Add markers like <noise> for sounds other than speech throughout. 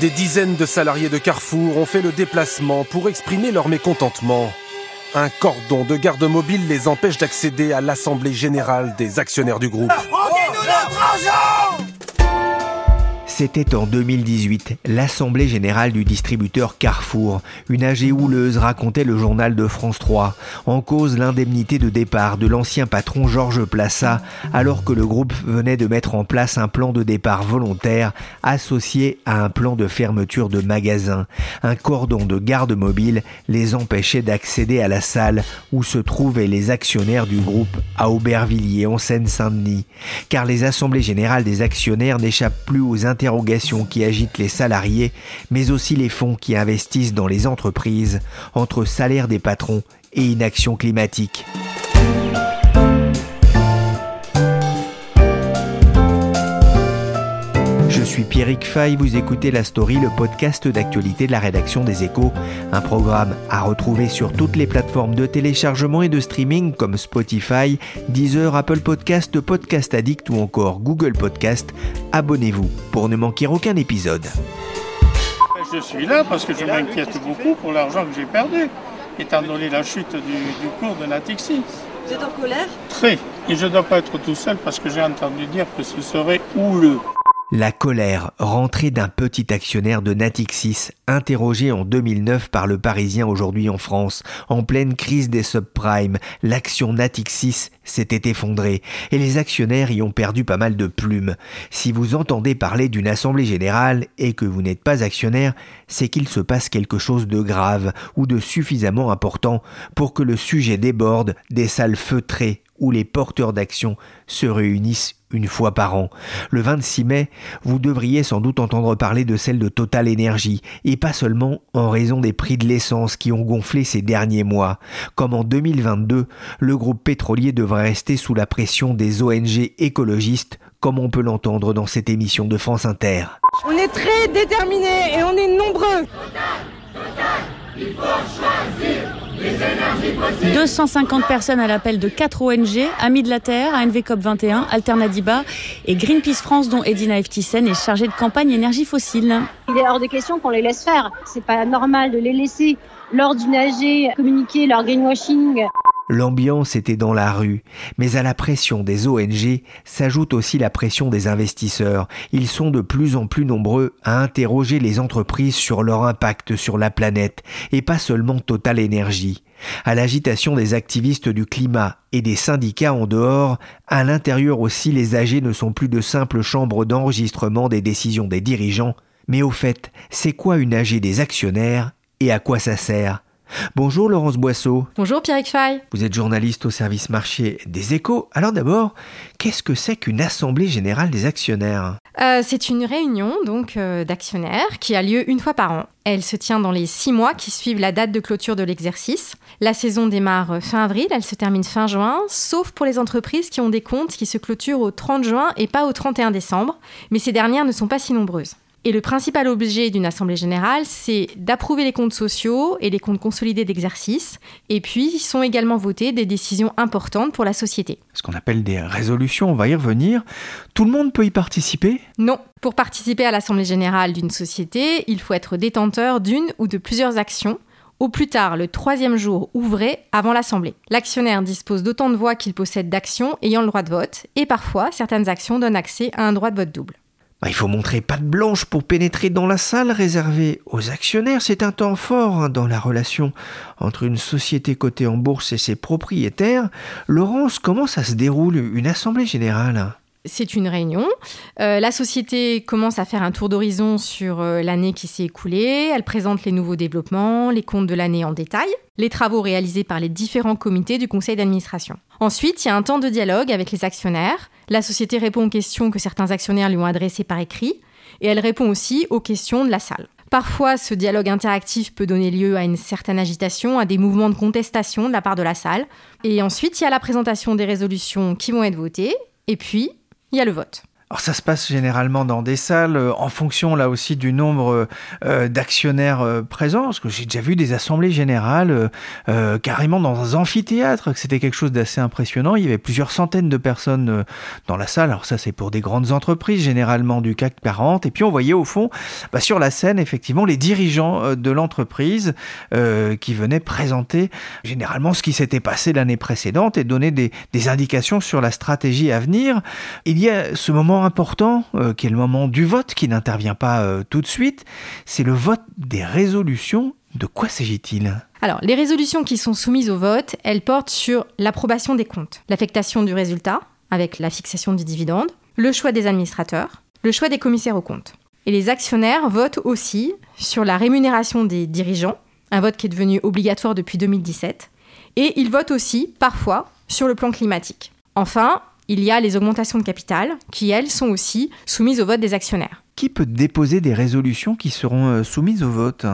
Des dizaines de salariés de Carrefour ont fait le déplacement pour exprimer leur mécontentement. Un cordon de garde mobile les empêche d'accéder à l'Assemblée générale des actionnaires du groupe. C'était en 2018, l'Assemblée générale du distributeur Carrefour. Une AG houleuse racontait le journal de France 3. En cause l'indemnité de départ de l'ancien patron Georges Plassa, alors que le groupe venait de mettre en place un plan de départ volontaire associé à un plan de fermeture de magasins. Un cordon de garde mobile les empêchait d'accéder à la salle où se trouvaient les actionnaires du groupe à Aubervilliers en Seine-Saint-Denis. Car les assemblées générales des actionnaires n'échappent plus aux interrogations qui agitent les salariés, mais aussi les fonds qui investissent dans les entreprises, entre salaire des patrons et inaction climatique. Suis Pierrick Fay, vous écoutez La Story, le podcast d'actualité de la rédaction des Échos, un programme à retrouver sur toutes les plateformes de téléchargement et de streaming comme Spotify, Deezer, Apple Podcast, Podcast Addict ou encore Google Podcast. Abonnez-vous pour ne manquer aucun épisode. Je suis là parce que je m'inquiète beaucoup pour l'argent que j'ai perdu, étant donné la chute du, cours de Natixis. Vous êtes en colère? Très. Et je ne dois pas être tout seul parce que j'ai entendu dire que ce serait houleux. La colère rentrée d'un petit actionnaire de Natixis, interrogé en 2009 par le Parisien aujourd'hui en France, en pleine crise des subprimes, l'action Natixis s'était effondrée et les actionnaires y ont perdu pas mal de plumes. Si vous entendez parler d'une assemblée générale et que vous n'êtes pas actionnaire, c'est qu'il se passe quelque chose de grave ou de suffisamment important pour que le sujet déborde des salles feutrées où les porteurs d'action se réunissent une fois par an. Le 26 mai, vous devriez sans doute entendre parler de celle de Total Energy, et pas seulement en raison des prix de l'essence qui ont gonflé ces derniers mois. Comme en 2022, le groupe pétrolier devrait rester sous la pression des ONG écologistes, comme on peut l'entendre dans cette émission de France Inter. On est très déterminés et on est nombreux. 250 personnes à l'appel de 4 ONG, Amis de la Terre, ANVCOP 21, Alternadiba et Greenpeace France, dont Edina Eftisen est chargée de campagne énergie fossile. Il est hors de question qu'on les laisse faire. C'est pas normal de les laisser lors d'une AG communiquer leur greenwashing. L'ambiance était dans la rue, mais à la pression des ONG s'ajoute aussi la pression des investisseurs. Ils sont de plus en plus nombreux à interroger les entreprises sur leur impact sur la planète, et pas seulement Total Énergie. À l'agitation des activistes du climat et des syndicats en dehors, à l'intérieur aussi les AG ne sont plus de simples chambres d'enregistrement des décisions des dirigeants, mais au fait, c'est quoi une AG des actionnaires et à quoi ça sert Bonjour Laurence Boisseau. Bonjour Pierre Fay. Vous êtes journaliste au service marché des échos. Alors d'abord, qu'est-ce que c'est qu'une assemblée générale des actionnaires? Euh, C'est une réunion donc euh, d'actionnaires qui a lieu une fois par an. Elle se tient dans les six mois qui suivent la date de clôture de l'exercice. La saison démarre fin avril, elle se termine fin juin, sauf pour les entreprises qui ont des comptes qui se clôturent au 30 juin et pas au 31 décembre. Mais ces dernières ne sont pas si nombreuses. Et le principal objet d'une assemblée générale, c'est d'approuver les comptes sociaux et les comptes consolidés d'exercice. Et puis, sont également votées des décisions importantes pour la société. Ce qu'on appelle des résolutions, on va y revenir. Tout le monde peut y participer? Non. Pour participer à l'assemblée générale d'une société, il faut être détenteur d'une ou de plusieurs actions au plus tard le troisième jour ouvré avant l'Assemblée. L'actionnaire dispose d'autant de voix qu'il possède d'actions ayant le droit de vote, et parfois certaines actions donnent accès à un droit de vote double. Bah, il faut montrer patte blanche pour pénétrer dans la salle réservée aux actionnaires. C'est un temps fort hein, dans la relation entre une société cotée en bourse et ses propriétaires. Laurence, comment ça se déroule une assemblée générale? C'est une réunion. Euh, la société commence à faire un tour d'horizon sur euh, l'année qui s'est écoulée. Elle présente les nouveaux développements, les comptes de l'année en détail, les travaux réalisés par les différents comités du conseil d'administration. Ensuite, il y a un temps de dialogue avec les actionnaires. La société répond aux questions que certains actionnaires lui ont adressées par écrit et elle répond aussi aux questions de la salle. Parfois, ce dialogue interactif peut donner lieu à une certaine agitation, à des mouvements de contestation de la part de la salle. Et ensuite, il y a la présentation des résolutions qui vont être votées, et puis, il y a le vote. Alors ça se passe généralement dans des salles, euh, en fonction là aussi du nombre euh, d'actionnaires euh, présents, parce que j'ai déjà vu des assemblées générales carrément dans un amphithéâtre, c'était quelque chose d'assez impressionnant. Il y avait plusieurs centaines de personnes dans la salle. Alors ça c'est pour des grandes entreprises, généralement du CAC 40. Et puis on voyait au fond, bah, sur la scène, effectivement, les dirigeants de l'entreprise qui venaient présenter généralement ce qui s'était passé l'année précédente et donner des, des indications sur la stratégie à venir. Il y a ce moment important, euh, qui est le moment du vote, qui n'intervient pas euh, tout de suite, c'est le vote des résolutions. De quoi s'agit-il? Alors, les résolutions qui sont soumises au vote, elles portent sur l'approbation des comptes, l'affectation du résultat, avec la fixation du dividende, le choix des administrateurs, le choix des commissaires aux comptes. Et les actionnaires votent aussi sur la rémunération des dirigeants, un vote qui est devenu obligatoire depuis 2017, et ils votent aussi, parfois, sur le plan climatique. Enfin, il y a les augmentations de capital, qui elles sont aussi soumises au vote des actionnaires. Qui peut déposer des résolutions qui seront euh, soumises au vote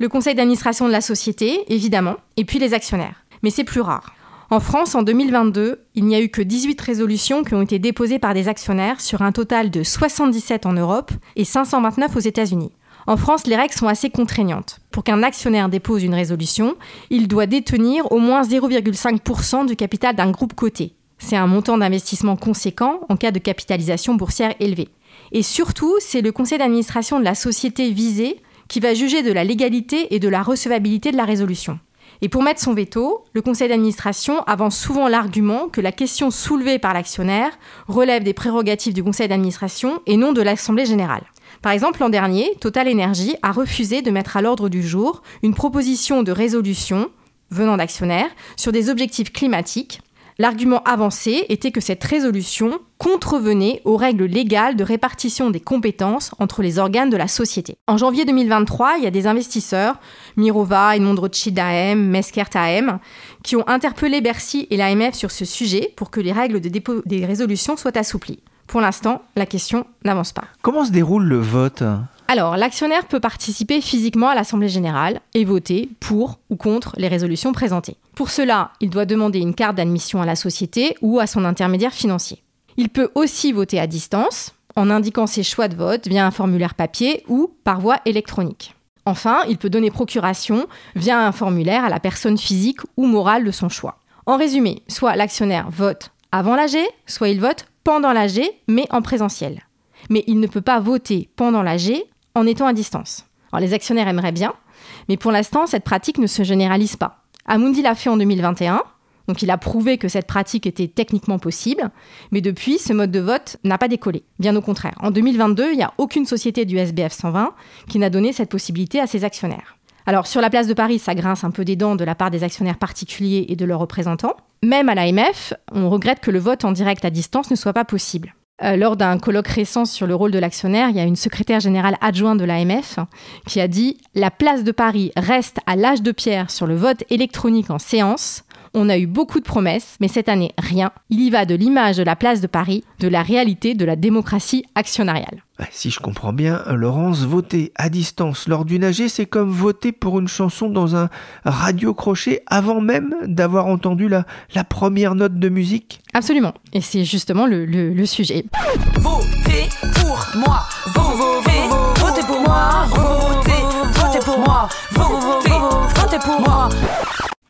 Le conseil d'administration de la société, évidemment, et puis les actionnaires. Mais c'est plus rare. En France, en 2022, il n'y a eu que 18 résolutions qui ont été déposées par des actionnaires sur un total de 77 en Europe et 529 aux États-Unis. En France, les règles sont assez contraignantes. Pour qu'un actionnaire dépose une résolution, il doit détenir au moins 0,5% du capital d'un groupe coté. C'est un montant d'investissement conséquent en cas de capitalisation boursière élevée. Et surtout, c'est le conseil d'administration de la société visée qui va juger de la légalité et de la recevabilité de la résolution. Et pour mettre son veto, le conseil d'administration avance souvent l'argument que la question soulevée par l'actionnaire relève des prérogatives du conseil d'administration et non de l'Assemblée générale. Par exemple, l'an dernier, Total Energy a refusé de mettre à l'ordre du jour une proposition de résolution venant d'actionnaires sur des objectifs climatiques L'argument avancé était que cette résolution contrevenait aux règles légales de répartition des compétences entre les organes de la société. En janvier 2023, il y a des investisseurs, Mirova, Edmond Rothschild AM, Meskert AM, qui ont interpellé Bercy et l'AMF sur ce sujet pour que les règles des résolutions soient assouplies. Pour l'instant, la question n'avance pas. Comment se déroule le vote? Alors, l'actionnaire peut participer physiquement à l'Assemblée générale et voter pour ou contre les résolutions présentées. Pour cela, il doit demander une carte d'admission à la société ou à son intermédiaire financier. Il peut aussi voter à distance, en indiquant ses choix de vote via un formulaire papier ou par voie électronique. Enfin, il peut donner procuration via un formulaire à la personne physique ou morale de son choix. En résumé, soit l'actionnaire vote avant l'AG, soit il vote pendant l'AG, mais en présentiel. Mais il ne peut pas voter pendant l'AG en étant à distance. Alors, les actionnaires aimeraient bien, mais pour l'instant, cette pratique ne se généralise pas. Amundi l'a fait en 2021, donc il a prouvé que cette pratique était techniquement possible, mais depuis, ce mode de vote n'a pas décollé. Bien au contraire. En 2022, il n'y a aucune société du SBF 120 qui n'a donné cette possibilité à ses actionnaires. Alors sur la place de Paris, ça grince un peu des dents de la part des actionnaires particuliers et de leurs représentants. Même à l'AMF, on regrette que le vote en direct à distance ne soit pas possible. Euh, lors d'un colloque récent sur le rôle de l'actionnaire, il y a une secrétaire générale adjointe de l'AMF qui a dit La place de Paris reste à l'âge de pierre sur le vote électronique en séance. On a eu beaucoup de promesses, mais cette année, rien. Il y va de l'image de la place de Paris, de la réalité de la démocratie actionnariale. Si je comprends bien, Laurence, voter à distance lors d'une AG, c'est comme voter pour une chanson dans un radio-crochet avant même d'avoir entendu la, la première note de musique Absolument. Et c'est justement le, le, sujet. Votez pour moi, votez, votez pour moi, votez, votez pour moi, votez, votez pour moi.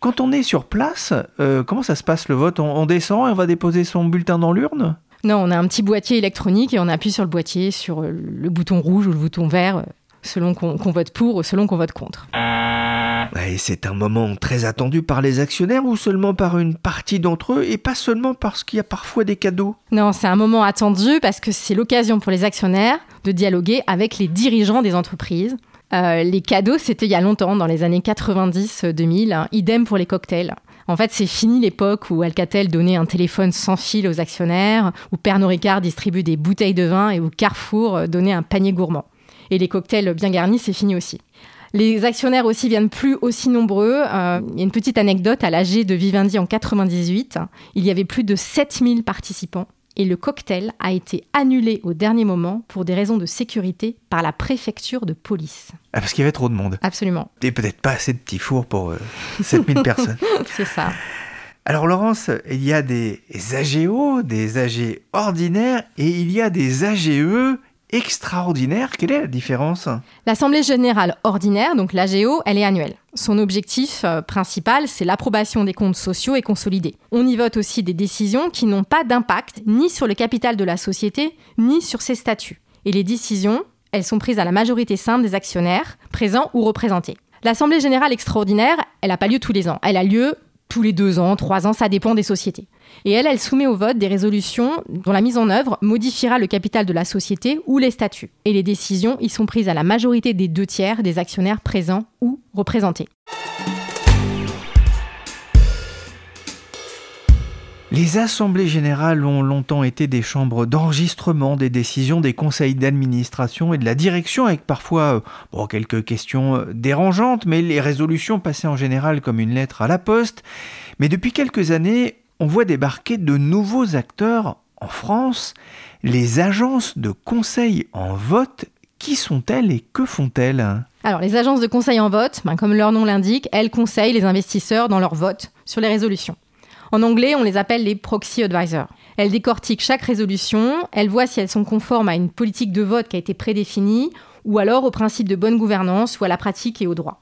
Quand on est sur place, euh, comment ça se passe le vote? On, descend et on va déposer son bulletin dans l'urne? Non, on a un petit boîtier électronique et on appuie sur le boîtier, sur euh, le bouton rouge ou le bouton vert, euh, selon qu'on vote pour ou selon qu'on vote contre. Et c'est un moment très attendu par les actionnaires ou seulement par une partie d'entre eux et pas seulement parce qu'il y a parfois des cadeaux? Non, c'est un moment attendu parce que c'est l'occasion pour les actionnaires de dialoguer avec les dirigeants des entreprises euh, les cadeaux, c'était il y a longtemps, dans les années 90-2000. Hein. idem pour les cocktails. En fait, c'est fini l'époque où Alcatel donnait un téléphone sans fil aux actionnaires, où Pernod Ricard distribue des bouteilles de vin et où Carrefour euh, donnait un panier gourmand. Et les cocktails bien garnis, c'est fini aussi. Les actionnaires aussi viennent plus aussi nombreux. Euh, il y a une petite anecdote à l'AG de Vivendi en 98. Il y avait plus de 7000 participants et le cocktail a été annulé au dernier moment pour des raisons de sécurité par la préfecture de police. Ah, parce qu'il y avait trop de monde. Absolument. Et peut-être pas assez de petits fours pour euh, 7000 <laughs> personnes. C'est ça. Alors Laurence, il y a des AGO, des AG ordinaires et il y a des AGE extraordinaires. Quelle est la différence? L'Assemblée générale ordinaire, donc l'AGO, elle est annuelle. Son objectif euh, principal, c'est l'approbation des comptes sociaux et consolidés. On y vote aussi des décisions qui n'ont pas d'impact ni sur le capital de la société, ni sur ses statuts. Et les décisions, elles sont prises à la majorité simple des actionnaires, présents ou représentés. L'Assemblée générale extraordinaire, elle n'a pas lieu tous les ans. Elle a lieu tous les deux ans, trois ans, ça dépend des sociétés. Et elle, elle soumet au vote des résolutions dont la mise en œuvre modifiera le capital de la société ou les statuts. Et les décisions y sont prises à la majorité des deux tiers des actionnaires présents ou Les assemblées générales ont longtemps été des chambres d'enregistrement des décisions des conseils d'administration et de la direction, avec parfois euh, quelques questions euh, dérangeantes, mais les résolutions passaient en général comme une lettre à la poste. Mais depuis quelques années, on voit débarquer de nouveaux acteurs en France, les agences de conseil en vote. Qui sont-elles et que font-elles? Alors, les agences de conseil en vote, ben, comme leur nom l'indique, elles conseillent les investisseurs dans leur vote sur les résolutions. En anglais, on les appelle les proxy advisors. Elles décortiquent chaque résolution, elles voient si elles sont conformes à une politique de vote qui a été prédéfinie, ou alors au principe de bonne gouvernance ou à la pratique et au droit.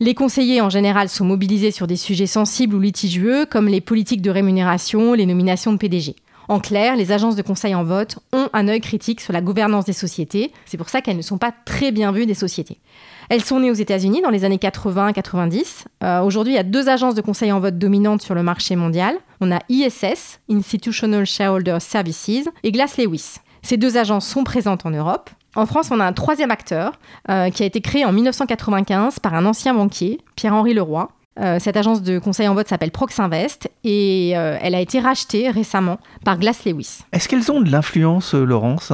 Les conseillers en général sont mobilisés sur des sujets sensibles ou litigieux, comme les politiques de rémunération, les nominations de PDG. En clair, les agences de conseil en vote ont un œil critique sur la gouvernance des sociétés. C'est pour ça qu'elles ne sont pas très bien vues des sociétés. Elles sont nées aux États-Unis dans les années 80-90. Euh, Aujourd'hui, il y a deux agences de conseil en vote dominantes sur le marché mondial. On a ISS, Institutional Shareholder Services, et Glass Lewis. Ces deux agences sont présentes en Europe. En France, on a un troisième acteur euh, qui a été créé en 1995 par un ancien banquier, Pierre-Henri Leroy. Euh, cette agence de conseil en vote s'appelle Proxinvest et euh, elle a été rachetée récemment par Glass Lewis. Est-ce qu'elles ont de l'influence, euh, Laurence?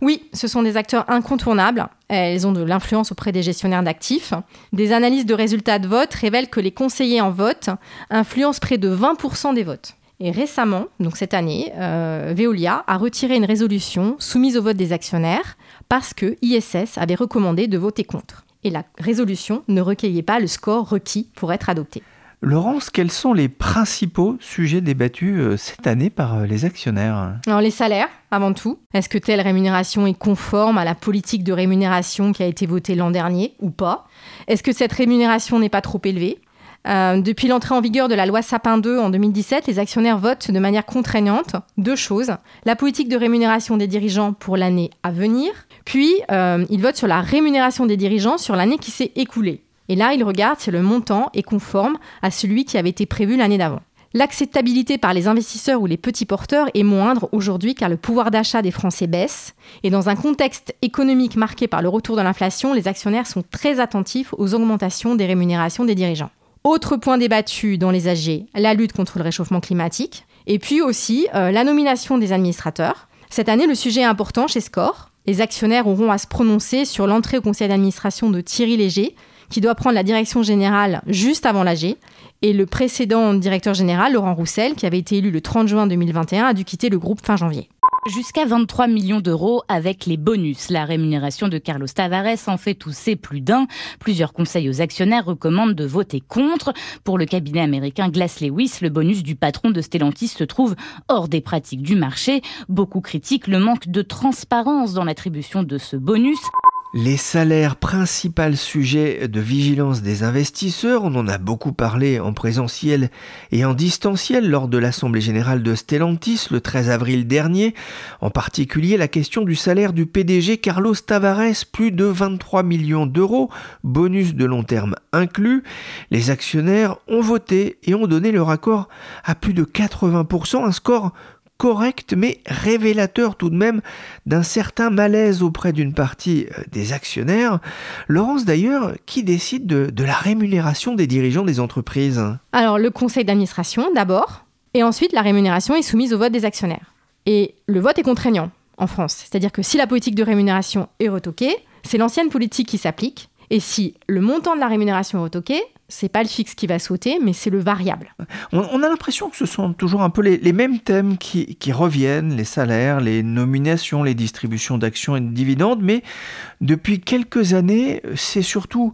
Oui, ce sont des acteurs incontournables. Elles ont de l'influence auprès des gestionnaires d'actifs. Des analyses de résultats de vote révèlent que les conseillers en vote influencent près de 20% des votes. Et récemment, donc cette année, euh, Veolia a retiré une résolution soumise au vote des actionnaires parce que ISS avait recommandé de voter contre. Et la résolution ne recueillait pas le score requis pour être adoptée. Laurence, quels sont les principaux sujets débattus euh, cette année par euh, les actionnaires? Alors les salaires, avant tout. Est-ce que telle rémunération est conforme à la politique de rémunération qui a été votée l'an dernier ou pas? Est-ce que cette rémunération n'est pas trop élevée? Euh, depuis l'entrée en vigueur de la loi Sapin 2 en 2017, les actionnaires votent de manière contraignante deux choses. La politique de rémunération des dirigeants pour l'année à venir, puis euh, ils votent sur la rémunération des dirigeants sur l'année qui s'est écoulée. Et là, ils regardent si le montant est conforme à celui qui avait été prévu l'année d'avant. L'acceptabilité par les investisseurs ou les petits porteurs est moindre aujourd'hui car le pouvoir d'achat des Français baisse. Et dans un contexte économique marqué par le retour de l'inflation, les actionnaires sont très attentifs aux augmentations des rémunérations des dirigeants. Autre point débattu dans les AG, la lutte contre le réchauffement climatique. Et puis aussi euh, la nomination des administrateurs. Cette année, le sujet est important chez Score. Les actionnaires auront à se prononcer sur l'entrée au conseil d'administration de Thierry Léger, qui doit prendre la direction générale juste avant l'AG. Et le précédent directeur général, Laurent Roussel, qui avait été élu le 30 juin 2021, a dû quitter le groupe fin janvier. Jusqu'à 23 millions d'euros avec les bonus. La rémunération de Carlos Tavares en fait tousser plus d'un. Plusieurs conseils aux actionnaires recommandent de voter contre. Pour le cabinet américain Glass Lewis, le bonus du patron de Stellantis se trouve hors des pratiques du marché. Beaucoup critiquent le manque de transparence dans l'attribution de ce bonus. Les salaires, principal sujet de vigilance des investisseurs, on en a beaucoup parlé en présentiel et en distanciel lors de l'Assemblée générale de Stellantis le 13 avril dernier, en particulier la question du salaire du PDG Carlos Tavares, plus de 23 millions d'euros, bonus de long terme inclus. Les actionnaires ont voté et ont donné leur accord à plus de 80%, un score correct mais révélateur tout de même d'un certain malaise auprès d'une partie euh, des actionnaires. Laurence d'ailleurs, qui décide de, la rémunération des dirigeants des entreprises? Alors le conseil d'administration d'abord, et ensuite la rémunération est soumise au vote des actionnaires. Et le vote est contraignant en France, c'est-à-dire que si la politique de rémunération est retoquée, c'est l'ancienne politique qui s'applique, et si le montant de la rémunération est retoqué, C'est pas le fixe qui va sauter, mais c'est le variable. On, a l'impression que ce sont toujours un peu les, mêmes thèmes qui, reviennent, les salaires, les nominations, les distributions d'actions et de dividendes, mais depuis quelques années, c'est surtout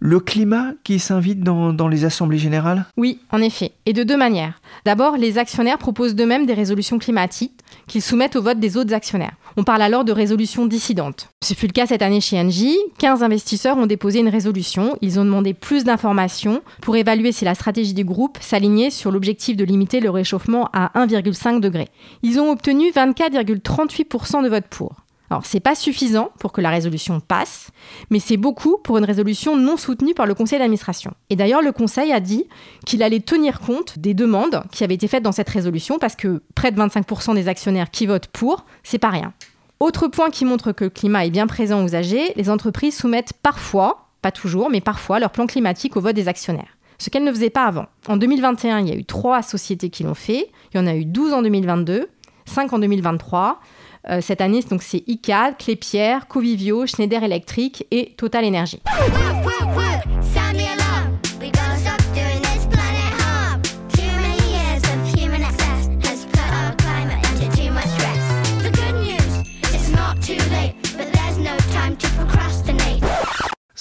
le climat qui s'invite dans, les assemblées générales? Oui, en effet, et de deux manières. D'abord, les actionnaires proposent d'eux-mêmes des résolutions climatiques qu'ils soumettent au vote des autres actionnaires. On parle alors de résolutions dissidentes. Ce fut le cas cette année chez Engie. 15 investisseurs ont déposé une résolution. Ils ont demandé plus d'informations pour évaluer si la stratégie du groupe s'alignait sur l'objectif de limiter le réchauffement à 1,5 degré. Ils ont obtenu 24,38% de votes pour. Alors, c'est pas suffisant pour que la résolution passe, mais c'est beaucoup pour une résolution non soutenue par le conseil d'administration. Et d'ailleurs, le conseil a dit qu'il allait tenir compte des demandes qui avaient été faites dans cette résolution parce que près de 25% des actionnaires qui votent pour, c'est pas rien. Autre point qui montre que le climat est bien présent aux AG, les entreprises soumettent parfois, pas toujours, mais parfois leur plan climatique au vote des actionnaires. Ce qu'elles ne faisaient pas avant. En 2021, il y a eu trois sociétés qui l'ont fait. Il y en a eu 12 en 2022, 5 en 2023. Euh, cette année, c'est ICAD, Clépierre, Covivio, Schneider Electric et Total Energy.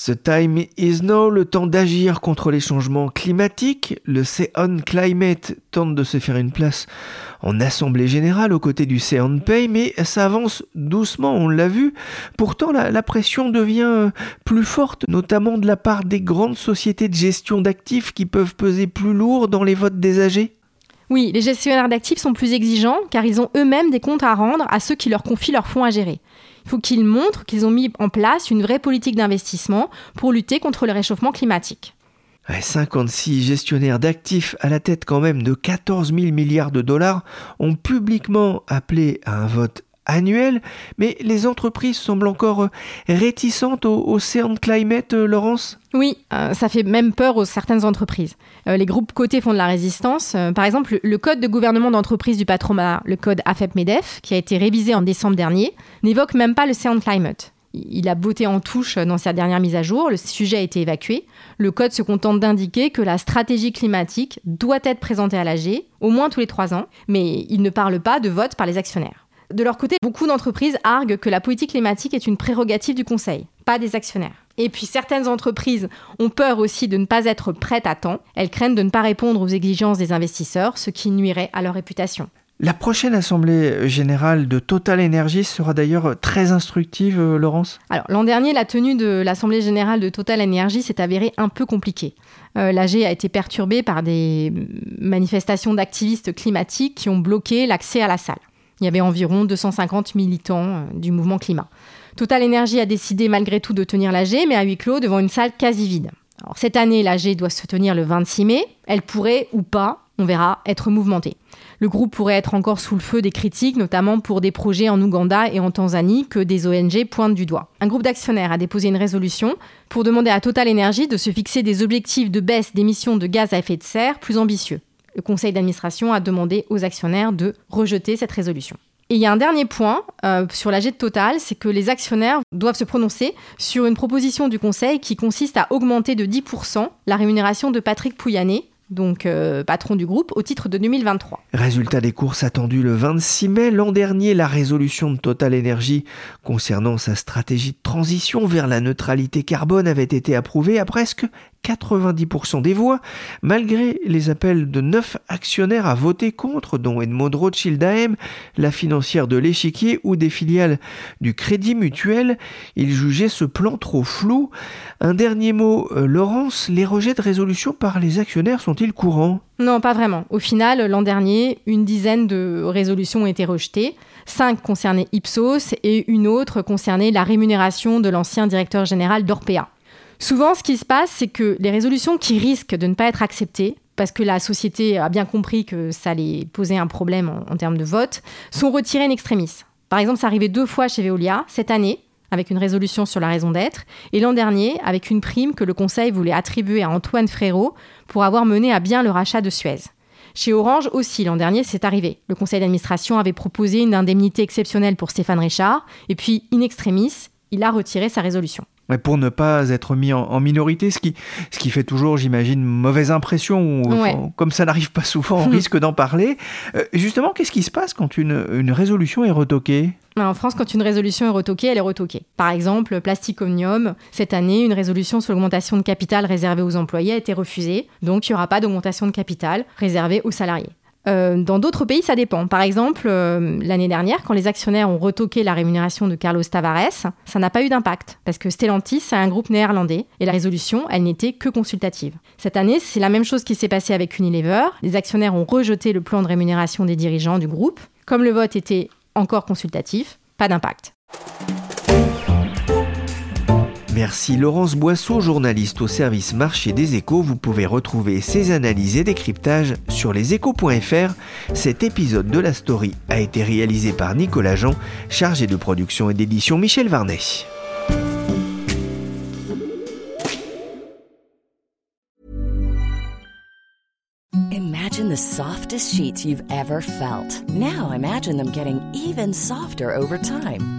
The time is now, le temps d'agir contre les changements climatiques. Le C-On Climate tente de se faire une place en assemblée générale aux côtés du C-On Pay, mais ça avance doucement, on l'a vu. Pourtant, la, pression devient plus forte, notamment de la part des grandes sociétés de gestion d'actifs qui peuvent peser plus lourd dans les votes des AG. Oui, les gestionnaires d'actifs sont plus exigeants car ils ont eux-mêmes des comptes à rendre à ceux qui leur confient leurs fonds à gérer. Il faut qu'ils montrent qu'ils ont mis en place une vraie politique d'investissement pour lutter contre le réchauffement climatique. 56 gestionnaires d'actifs à la tête quand même de 14 000 milliards de dollars ont publiquement appelé à un vote annuel, mais les entreprises semblent encore euh, réticentes au, Ocean Climate, euh, Laurence? Oui, euh, ça fait même peur aux certaines entreprises. les groupes cotés font de la résistance. par exemple, le code de gouvernement d'entreprise du patronat, le code AFEP-MEDEF, qui a été révisé en décembre dernier, n'évoque même pas le Ocean Climate. Il a botté en touche dans sa dernière mise à jour, le sujet a été évacué. Le code se contente d'indiquer que la stratégie climatique doit être présentée à l'AG, au moins tous les trois ans, mais il ne parle pas de vote par les actionnaires. De leur côté, beaucoup d'entreprises arguent que la politique climatique est une prérogative du Conseil, pas des actionnaires. Et puis certaines entreprises ont peur aussi de ne pas être prêtes à temps. Elles craignent de ne pas répondre aux exigences des investisseurs, ce qui nuirait à leur réputation. La prochaine assemblée générale de Total Energy sera d'ailleurs très instructive, euh, Laurence? Alors l'an dernier, la tenue de l'assemblée générale de Total Energy s'est avérée un peu compliquée. Euh, L'AG a été perturbée par des manifestations d'activistes climatiques qui ont bloqué l'accès à la salle. Il y avait environ 250 militants euh, du mouvement climat. Total Energy a décidé malgré tout de tenir l'AG, mais à huis clos devant une salle quasi vide. Cette année, l'AG doit se tenir le 26 mai. Elle pourrait ou pas, on verra, être mouvementée. Le groupe pourrait être encore sous le feu des critiques, notamment pour des projets en Ouganda et en Tanzanie que des ONG pointent du doigt. Un groupe d'actionnaires a déposé une résolution pour demander à Total Energy de se fixer des objectifs de baisse d'émissions de gaz à effet de serre plus ambitieux le conseil d'administration a demandé aux actionnaires de rejeter cette résolution. Et il y a un dernier point euh, sur la de Total, c'est que les actionnaires doivent se prononcer sur une proposition du Conseil qui consiste à augmenter de 10% la rémunération de Patrick Pouyanné, donc euh, patron du groupe, au titre de 2023. Résultat des courses attendus le 26 mai. L'an dernier, la résolution de Total Energy concernant sa stratégie de transition vers la neutralité carbone avait été approuvée à presque 90% des voix, malgré les appels de neuf actionnaires à voter contre, dont Edmond Rothschild AM, la financière de l'échiquier ou des filiales du Crédit Mutuel. Ils jugeaient ce plan trop flou. Un dernier mot, euh, Laurence, les rejets de résolution par les actionnaires sont-ils courants? Non, pas vraiment. Au final, l'an dernier, une dizaine de résolutions ont été rejetées. Cinq concernaient Ipsos et une autre concernait la rémunération de l'ancien directeur général d'Orpea. Souvent, ce qui se passe, c'est que les résolutions qui risquent de ne pas être acceptées, parce que la société a bien compris que ça allait poser un problème en, termes de vote, sont retirées in extremis. Par exemple, ça arrivait deux fois chez Veolia, cette année, avec une résolution sur la raison d'être, et l'an dernier, avec une prime que le Conseil voulait attribuer à Antoine Frérot pour avoir mené à bien le rachat de Suez. Chez Orange aussi, l'an dernier, c'est arrivé. Le conseil d'administration avait proposé une indemnité exceptionnelle pour Stéphane Richard, et puis, in extremis, il a retiré sa résolution. Pour ne pas être mis en, minorité, ce qui, ce qui fait toujours, j'imagine, mauvaise impression. Ou, comme ça n'arrive pas souvent, on <laughs> risque d'en parler. Euh, justement, qu'est-ce qui se passe quand une, une résolution est retoquée? En France, quand une résolution est retoquée, elle est retoquée. Par exemple, Plastic Omnium, cette année, une résolution sur l'augmentation de capital réservée aux employés a été refusée, donc il n'y aura pas d'augmentation de capital réservée aux salariés. Euh, dans d'autres pays, ça dépend. Par exemple, euh, l'année dernière, quand les actionnaires ont retoqué la rémunération de Carlos Tavares, ça n'a pas eu d'impact, parce que Stellantis est un groupe néerlandais, et la résolution, elle n'était que consultative. Cette année, c'est la même chose qui s'est passé avec Unilever. Les actionnaires ont rejeté le plan de rémunération des dirigeants du groupe. Comme le vote était encore consultatif, pas d'impact. Merci Laurence Boisseau, journaliste au service marché des échos. Vous pouvez retrouver ces analyses et décryptages sur leséchos.fr. Cet épisode de la story a été réalisé par Nicolas Jean, chargé de production et d'édition Michel Varnet. Imagine the softest sheets you've ever felt. Now imagine them getting even softer over time.